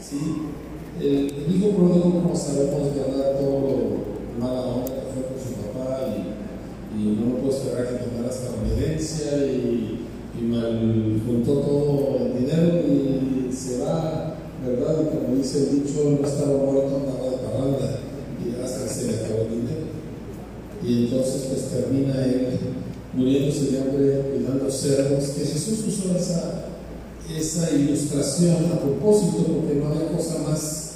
¿sí? El, el hijo pródigo, como sabemos, ¿verdad? Todo lo mala onda que fue con su papá y, y no lo puedo esperar que tomara hasta la y mal juntó todo el dinero y se va, ¿verdad? Y como dice el dicho, no estaba muerto, andaba de parranda y hasta que se le acabó el dinero. Y entonces pues termina él muriéndose de hambre cuidando cerdos, que Jesús usó esa, esa ilustración a propósito porque no había cosa más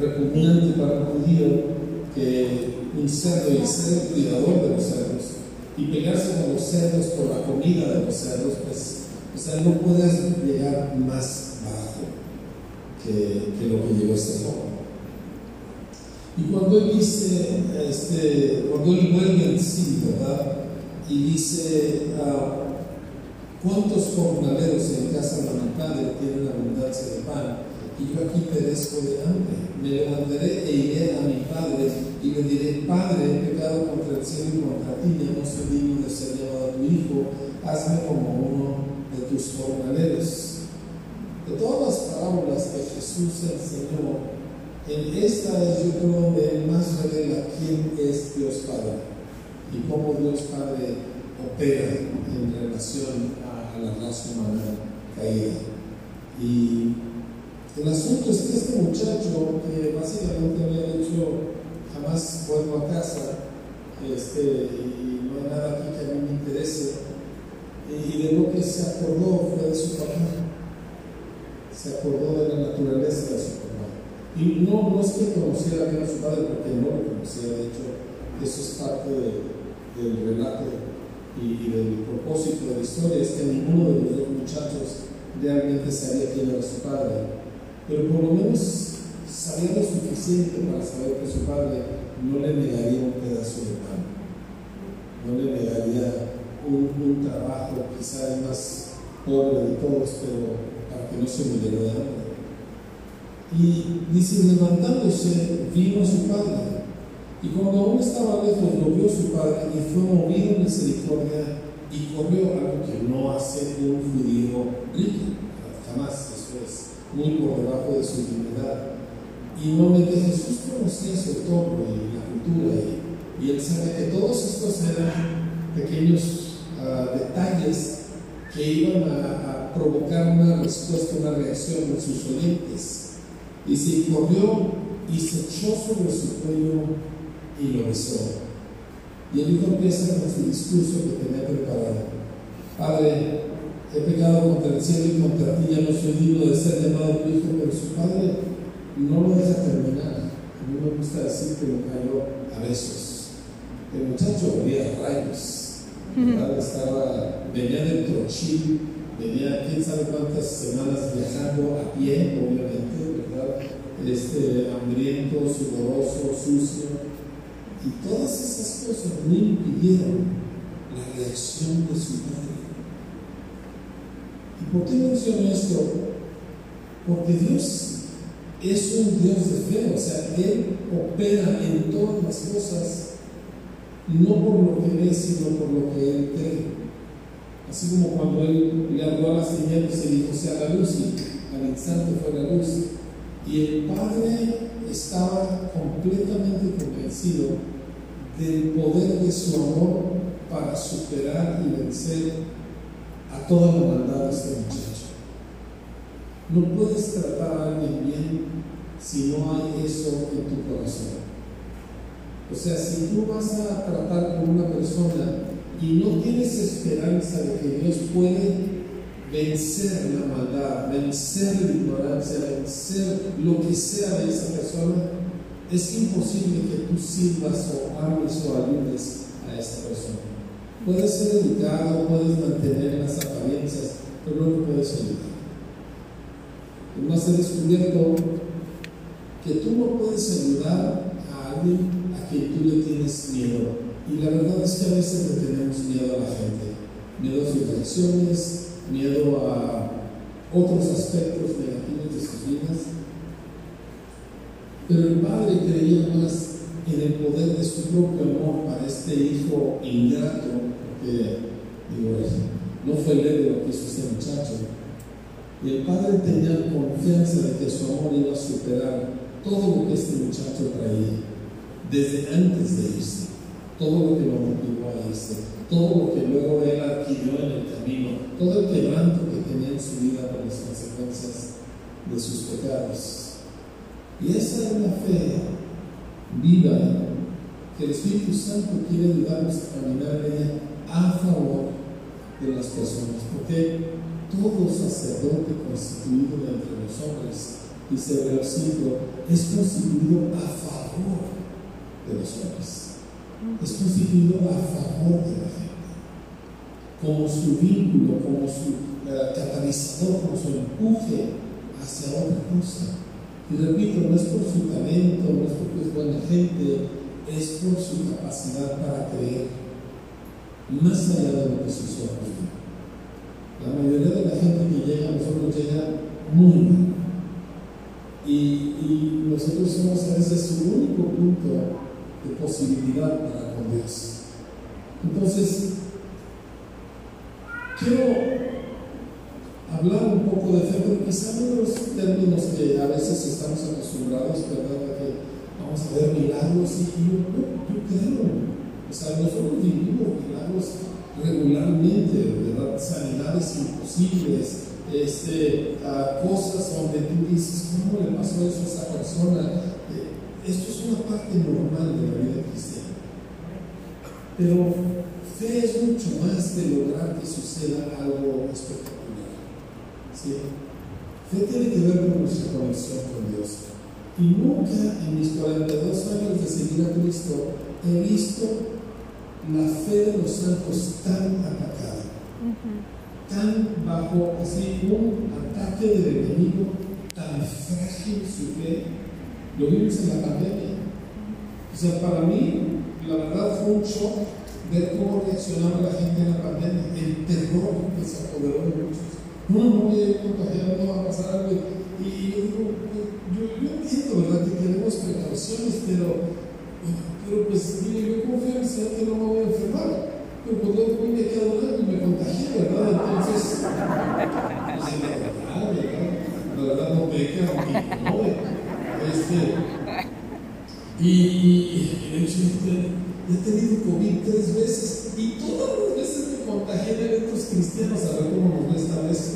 repugnante para un judío que un cerdo y ser el cuidador de los cerdos y pegarse con los cerdos por la comida de los cerdos, pues, o sea, no puedes llegar más bajo que, lo que llegó este joven. Y cuando él dice, este, cuando él vuelve en sí, ¿verdad? Y dice, ah, ¿cuántos jornaleros en casa padre tienen abundancia de pan? Y yo aquí perezco de hambre. Me levantaré e iré a mi padre y le diré, Padre, he pecado contra el cielo y contra ti, ya no soy digno de ser llamado tu hijo, hazme como uno de tus jornaleros. De todas las parábolas que Jesús enseñó, en esta es yo creo donde Él más revela quién es Dios Padre y cómo Dios Padre opera en relación a, la raza humana caída. Y el asunto es que este muchacho, que básicamente había dicho, jamás vuelvo a casa, este, y no hay nada aquí que a mí me interese, y de lo que se acordó fue de su papá, se acordó de la naturaleza de su papá. Y no, no es que conociera bien a su padre, porque no lo conocía, de hecho, eso es parte de, del relato y, y, del propósito de la historia, es que ninguno de los dos muchachos realmente sabía quién era su padre pero por lo menos sabía lo suficiente para saber que su padre no le negaría un pedazo de pan, no le negaría un, trabajo quizá el más pobre de todos, pero para que no se muriera de hambre. Y dice, levantándose, vino a su padre. Y cuando aún estaba lejos, lo vio su padre y fue movido en misericordia y corrió algo que no hace un judío rico, jamás es muy por debajo de su dignidad. Y nuevamente Jesús conocía su entorno y la cultura y, y él sabe que todos estos eran pequeños uh, detalles que iban a, a, provocar una respuesta, una reacción en sus oyentes. Y se corrió y se echó sobre su cuello y lo besó. Y el hijo empieza con su discurso que tenía preparado. Padre, he pecado contra el cielo y contra ti, ya no soy digno de ser llamado tu hijo, pero su padre no lo deja terminar. A mí me gusta decir que lo cayó a besos. El muchacho venía a rayos, ¿verdad? Estaba, venía del trochil, venía quién sabe cuántas semanas viajando a pie, obviamente, ¿verdad? Este, hambriento, sudoroso, sucio. Y todas esas cosas no impidieron la reacción de su padre. ¿Y por qué menciono esto? Porque Dios es un Dios de fe, o sea, Él opera en todas las cosas, no por lo que ve, sino por lo que Él cree. Así como cuando Él le habló a las tinieblas y dijo, sea la luz, y al instante fue la luz. Y el Padre estaba completamente convencido del poder de su amor para superar y vencer a toda la maldad de este muchacho. No puedes tratar a alguien bien si no hay eso en tu corazón. O sea, si tú vas a tratar con una persona y no tienes esperanza de que Dios puede vencer la maldad, vencer la ignorancia, vencer lo que sea de esa persona, es imposible que tú sirvas o ames o ayudes a esa persona. Puedes ser educado, puedes mantener las apariencias, pero no lo puedes ayudar. Además, he descubierto que tú no puedes ayudar a alguien a quien tú le tienes miedo. Y la verdad es que a veces le tenemos miedo a la gente. Miedo a sus reacciones, miedo a otros aspectos negativos de sus vidas. Pero el padre creía más en el poder de su propio amor para este hijo ingrato, porque digo, no fue leve lo que hizo este muchacho, Y el padre tenía confianza de que su amor iba a superar todo lo que este muchacho traía, desde antes de irse, todo lo que lo motivó a irse, todo lo que luego él adquirió en el camino, todo el quebranto que tenía en su vida por las consecuencias de sus pecados. Y esa es la fe viva que el Espíritu Santo quiere ayudarnos a caminar en ella a favor de las personas, porque todo sacerdote constituido entre los hombres, dice el versículo, es constituido a favor de los hombres, es constituido a favor de la gente, como su vínculo, como su eh, catalizador, como su empuje hacia otra cosa. Y repito, no es por su talento, no es porque es buena gente, es por su capacidad para creer, más allá de lo que sus ojos. La mayoría de la gente que llega a nosotros llega muy mal. Y, y nosotros somos a veces su único punto de posibilidad para con Dios. Entonces, quiero hablar un poco de fe, pero quizá no los términos que a veces estamos acostumbrados, ¿verdad? Que vamos a ver milagros y yo, yo, creo, o sea, nosotros vivimos milagros regularmente, ¿verdad? Sanidades imposibles, este, cosas donde tú dices, ¿cómo le pasó eso a esa persona? Eh, esto es una parte normal de la vida cristiana. Pero fe es mucho más de lograr que suceda algo espectacular. ¿sí? Fe tiene que ver con nuestra conexión con Dios. Y nunca en mis 42 años de seguir a Cristo he visto la fe de los santos tan atacada, tan bajo así un ataque del enemigo, tan frágil su fe. Lo vimos en la pandemia. O sea, para mí, la verdad fue un shock ver cómo reaccionaba la gente en la pandemia, el terror que se apoderó de muchos no, no a ir contagiado, no va a pasar algo. Y yo digo, yo, entiendo, ¿verdad?, que tenemos precauciones, pero, pero pues, mire, yo confío en Señor que no me voy a enfermar. Pero cuando yo me quedo mal y me contagié, ¿verdad? Entonces, pues, la verdad, la verdad no peca, y no, este, y, el hecho he tenido COVID tres veces y todas las veces me contagié de eventos cristianos. A ver cómo nos va esta vez.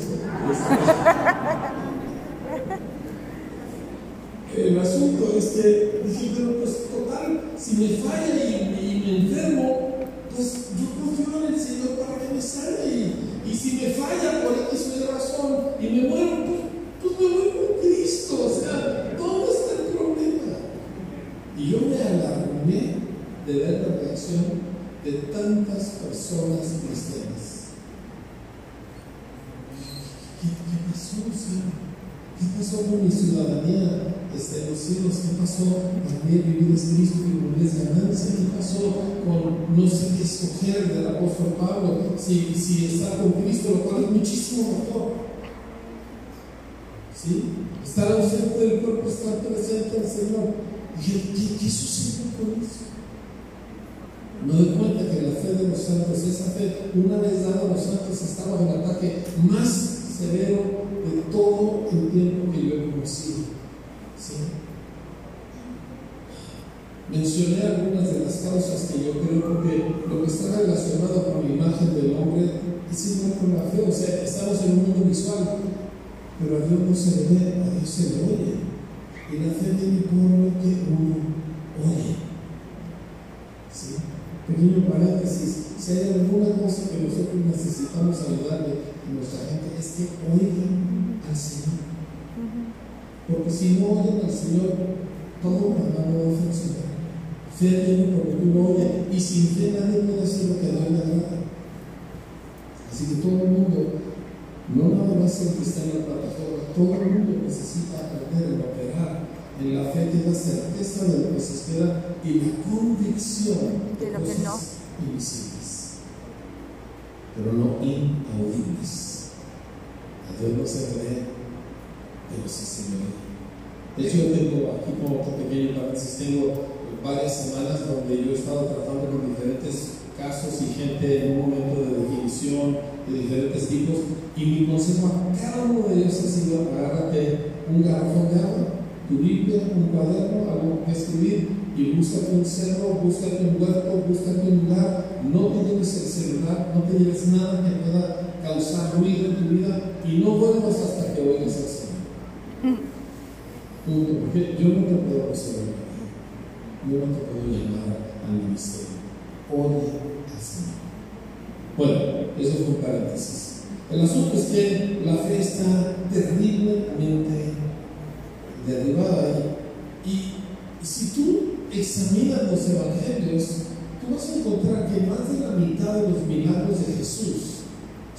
El asunto es que dije, pero pues total, si me falla y, me enfermo, pues yo confío en el Señor para que me salve. Y, y si me falla por X razón y me muero, pues, pues me voy con Cristo. O sea, ¿dónde está el problema? Y yo me alarmé de de tantas personas cristianas. ¿Qué, pasó, Señor? ¿Qué pasó con mi ciudadanía en los cielos? ¿Qué pasó? Para mí vivir es Cristo y es ganancia. ¿Qué pasó con no sé qué escoger del apóstol Pablo? Si, si está con Cristo, lo cual es muchísimo mejor. ¿Sí? Estar ausente del cuerpo, estar presente al Señor. ¿Qué, qué, qué sucedió con eso? Me doy cuenta que la fe de los santos, esa fe, una vez dada a los santos, estaba en el ataque más severo de todo el tiempo que yo he conocido. ¿Sí? Mencioné algunas de las causas que yo creo porque lo que está relacionado con la imagen del hombre es igual con la fe. O sea, estamos en un mundo visual, pero a Dios no se le ve, a Dios se le oye. Y la fe viene por lo que uno oye. Pequeño paréntesis, si hay alguna cosa que nosotros necesitamos ayudarle a nuestra gente es que oigan al Señor. Porque si no oyen al Señor, todo no va a funcionar. Fe viene porque tú lo oyes y sin fe nadie puede hacer lo que a Dios le agrada. Así que todo el mundo, no nada más el está en la plataforma, todo el mundo necesita aprender a operar en la fe tiene la certeza de lo que se espera y la convicción de, lo cosas que no. invisibles, pero no inaudibles. A Dios no se cree, pero sí se ve. De hecho, yo tengo aquí como otro pequeño paréntesis, tengo varias semanas donde yo he estado tratando con diferentes casos y gente en un momento de definición de diferentes tipos. Y mi consejo a cada uno de ellos ha sido: agárrate un garrafón de agua, tu Biblia, un cuaderno, algo que escribir y búscate un cerro, búscate un huerto, búscate un lugar. No te lleves el celular, no te lleves nada que pueda causar ruido en tu vida y no vuelvas hasta que oigas al Señor. Punto. Porque yo no te puedo resolver yo no te puedo llamar al ministerio. Oye al Señor. Bueno, eso fue un paréntesis. El asunto es que la fe está terriblemente derribada y, y si tú examinas los evangelios, tú vas a encontrar que más de la mitad de los milagros de Jesús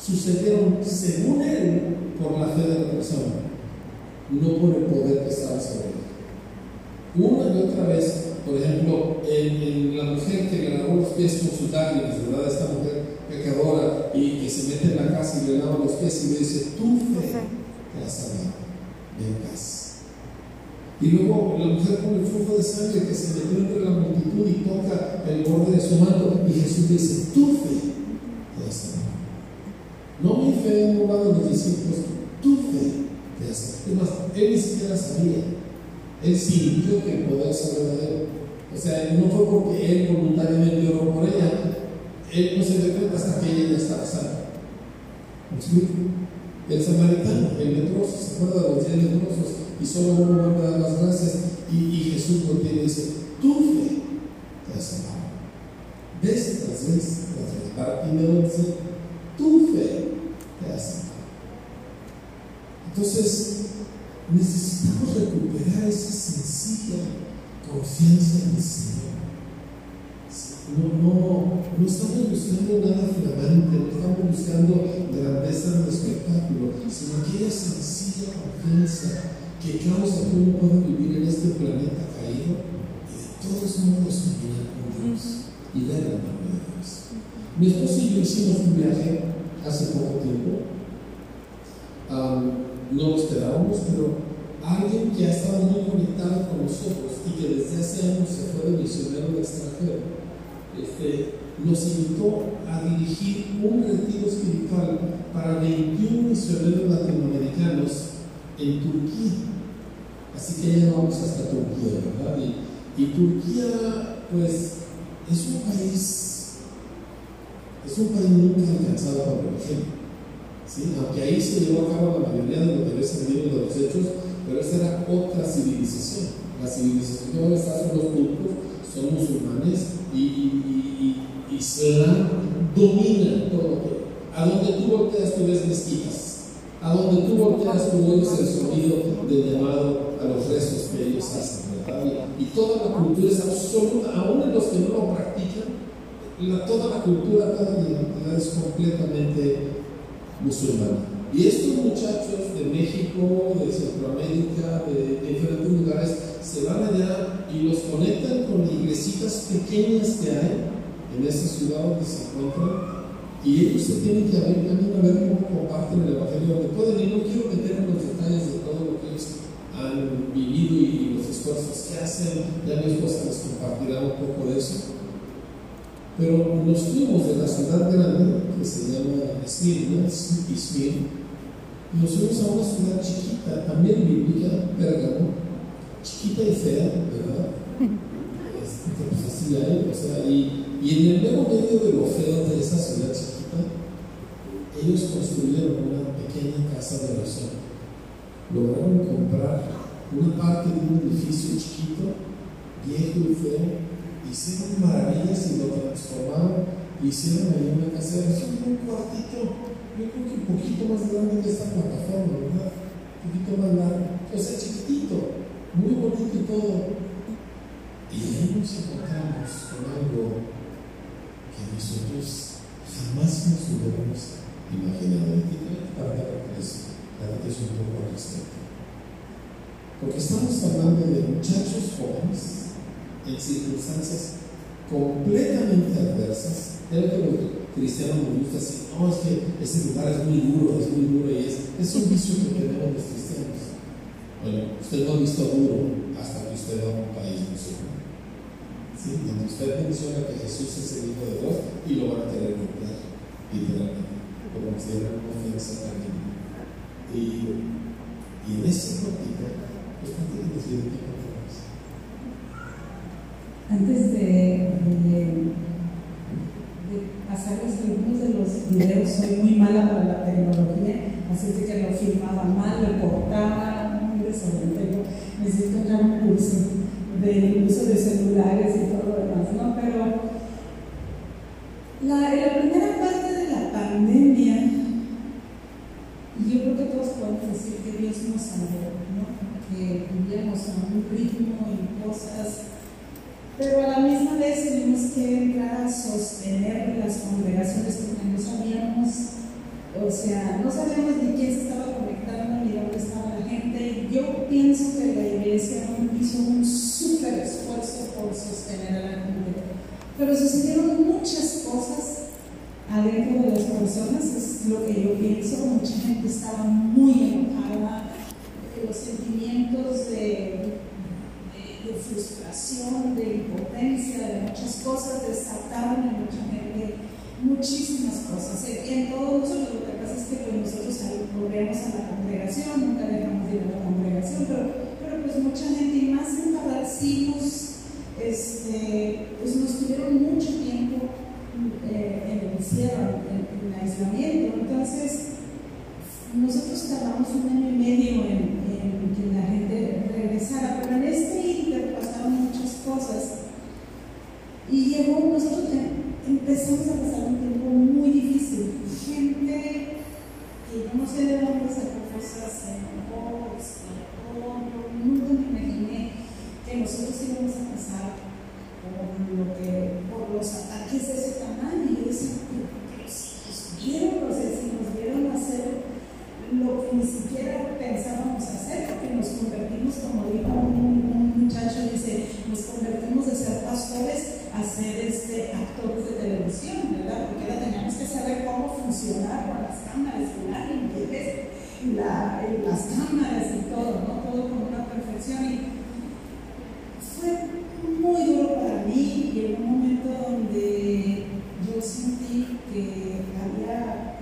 sucedieron, según él, por la fe de la persona, no por el poder que estaba sobre él. Una y otra vez, por ejemplo, en, la mujer que le lavó los pies con sus lágrimas, ¿verdad? Esta mujer pecadora y que se mete en la casa y le lava los pies y le dice, tu fe te ha salvado, ven paz. Y luego la mujer con el flujo de sangre que se metió entre la multitud y toca el borde de su manto y Jesús dice, tu fe te ha. No mi fe en uno de los discípulos, tu fe te ha él ni siquiera sabía. Él sintió que el poder de él. O sea, no fue porque él voluntariamente oró por ella, él no se dio cuenta hasta que ella ya estaba sana. ¿Me explico? El samaritano, el leproso, ¿se acuerda de los diez leprosos? Y solo uno vuelve a dar las gracias y, Jesús lo tiene y dice, tu fe te ha salvado. Ves vez, tras vez. Para primero dice, tu fe te ha salvado. Entonces, necesitamos recuperar esa sencilla confianza en el Señor. No, no, no estamos buscando nada flamante, no estamos buscando grandeza en el espectáculo, sino aquella sencilla confianza que causa que uno pueda vivir en este planeta caído y de todos modos caminar con Dios y ver la mano de Dios. Mi esposo y yo hicimos un viaje hace poco tiempo. no lo esperábamos, pero alguien que ha estado muy conectado con nosotros y que desde hace años se fue de misionero extranjero este, nos invitó a dirigir un retiro espiritual para 21 misioneros latinoamericanos en Turquía. Así que ya vamos hasta Turquía, ¿verdad? Y, Turquía, pues, es un país, es un país nunca alcanzado por el ejemplo. ¿sí? Aunque ahí se llevó a cabo la mayoría de lo que ves en de los hechos, pero esa era otra civilización. La civilización que ahora está son los turcos, son musulmanes y, Islam domina todo. A donde tú volteas tú ves mezquitas. A donde tú volteas tú oyes el sonido del llamado a los restos que ellos hacen. Y toda la cultura es absoluta, aún en los que no lo practican, toda la cultura, toda la identidad es completamente musulmana. Y estos muchachos de México, de Centroamérica, de, diferentes lugares, se van allá y los conectan con iglesitas pequeñas que hay en esa ciudad donde se encuentran. Y ellos se tienen que abrir camino a ver cómo comparten el Evangelio donde pueden. Y no quiero meter en los detalles de todo lo que ellos han vivido y los esfuerzos que hacen. Ya mi esposa les compartirá un poco de eso. Pero nos fuimos de la ciudad grande, que se llama Smyrna, Smyrna nos fuimos a una ciudad chiquita, también bíblica, Pérgamo, chiquita y fea, ¿verdad? Este, pues así hay, o sea, y, y en el mero medio de lo feo de esa ciudad chiquita, ellos construyeron una pequeña casa de oración. Lograron comprar una parte de un edificio chiquito, viejo y feo, hicieron maravillas y lo transformaron, hicieron ahí una casa de oración, un cuartito yo creo que un poquito más grande que esta plataforma, ¿verdad? Un poquito más largo, o sea, chiquitito, muy bonito y todo. Y ahí nos encontramos con algo que nosotros jamás nos hubiéramos imaginado. Y para que es, es un poco al. Porque estamos hablando de muchachos jóvenes en circunstancias completamente adversas. Creo que cristiano nos gusta decir, no, es que ese lugar es muy duro, es muy duro y es, es un vicio que tenemos los cristianos. Bueno, usted no ha visto duro hasta que usted va a un país musulmán. ¿Sí? donde usted menciona que Jesús es el Hijo de Dios y lo van a querer golpear, literalmente, porque consideran una ofensa a alguien. Y, y en ese motivo, pues no tienen decir qué Antes de, de, de pasarles algunos de los videos, soy muy mala para la tecnología, así que lo filmaba mal, lo cortaba, muy desorientado. Necesito entrar un curso del uso de celulares y todo lo demás, ¿no? Pero la, la primera parte de la pandemia, yo creo que todos podemos decir que Dios nos salvó, ¿no? Que vivíamos a un ritmo y cosas pero a la misma vez tuvimos que entrar a sostener las congregaciones porque no sabíamos, o sea, no sabíamos ni quién se estaba conectando ni dónde estaba la gente. Yo pienso que la iglesia hizo un sostener a la gente. Pero sucedieron muchas cosas adentro de las personas, es lo que yo pienso. Mucha gente estaba muy enojada, los sentimientos de de frustración, de impotencia, de muchas cosas, desataron en mucha gente muchísimas cosas. En todos nosotros, lo que pasa es que pues, nosotros volvemos a la congregación, nunca dejamos de ir a la congregación, pero, pero pues mucha gente, y más en Padarcimos, este, pues nos tuvieron mucho tiempo eh, en el encierro, en, en, aislamiento. Entonces, nosotros tardamos un año y medio en, en que la gente regresara, pero en este cosas. Y llegó, nosotros empezamos a pasar un tiempo muy difícil. Gente que no sé de dónde sacó cosas, se enojó, explotó. nunca me imaginé que nosotros íbamos a pasar por, los ataques de ese tamaño. Y pero si nos vieron, o sea, si nos vieron hacer lo que ni siquiera pensábamos hacer, porque nos convertimos, como dijo un, muchacho, dice, nos convertimos de ser pastores a ser este, actores de televisión, ¿verdad? Porque ahora teníamos que saber cómo funcionar con las cámaras y la y, la, las cámaras y todo, ¿no? Todo con una perfección. Y fue muy duro para mí y en un momento donde yo sentí que había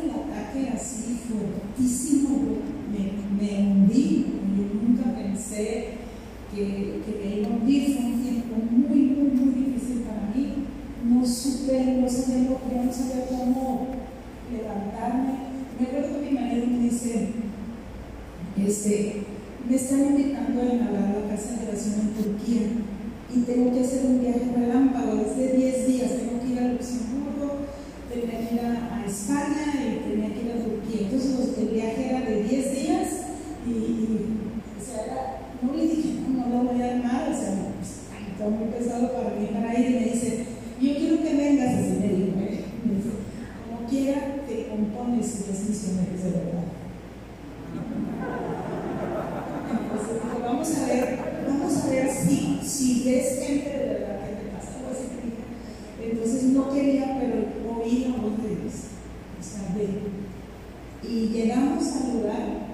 un ataque así fuertísimo, me, me hundí, yo nunca pensé que, que me iba a hundir, fue un tiempo muy, muy, muy difícil para mí, no supe, no sabía, yo no sabía cómo levantarme, me acuerdo que mi marido me dice, este, me están invitando a inaugurar la casa de oración en Turquía y tengo que hacer un viaje relámpago, es de 10 días, tengo que ir a Luxemburgo, tenía que ir a, España y tenía que ir a Turquía. Entonces el viaje era de 10 días y, y o sea, no le dije, no, no lo voy a armar, o sea, pues, está muy pesado para mí para ir y me dice, yo quiero que vengas, así me dijo, me dice, como quiera te compones si es misionero de verdad. Entonces dijo, vamos a ver, vamos a ver si, si de verdad que te pasa algo así. Entonces no quería, pero oí la voz de Dios. O sea, ve. Y llegamos al lugar,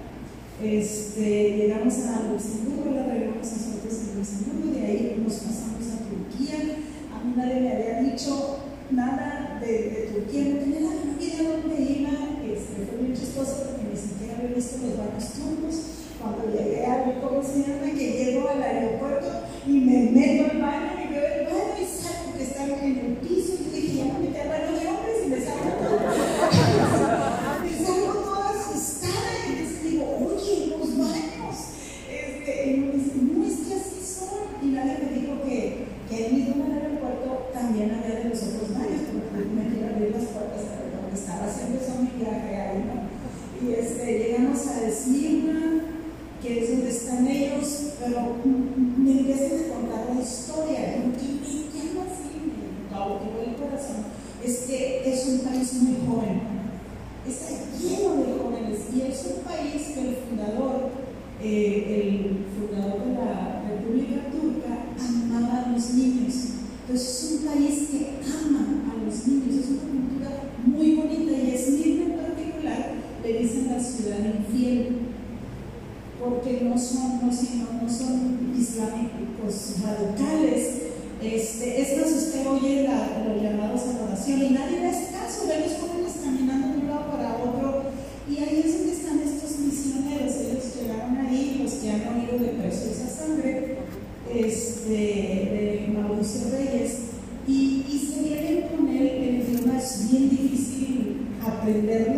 este, llegamos a Luxemburgo, la regresamos nosotros en Luxemburgo, de ahí nos pasamos a Turquía. A mí nadie me había dicho nada de, de Turquía, no tenía la idea dónde iba. Este, fue muy chistoso porque ni siquiera había visto los baños turcos. Cuando llegué a ¿cómo se llama? Que llego al aeropuerto y me meto al baño y veo el baño y salgo que están en el piso. Y dije, ya me metí al baño de hombres y me salgo todo. también había de los otros baños, porque me quería abrir las puertas a donde estaba haciendo eso mi viaje ahí, ¿no? Y este, llegamos a Esmirna, que es donde están ellos, pero me empiezan a contar la historia, y me llama así, me cautivó el corazón, es que es un país muy joven, está lleno de jóvenes, y es un país que el fundador, eh, el fundador de la República Turca, amaba a los niños es un país que ama a los niños, es una cultura muy bonita y Esmirna en particular le dicen la ciudad infiel porque no son, no, no son islámicos radicales, Este, es más, usted oye los llamados a oración y nadie le hace caso, ve los jóvenes caminando de un lado para otro. Y ahí es donde están estos misioneros, ellos llegaron ahí, los que han oído de preciosa sangre, este, de Mauricio Reyes, él,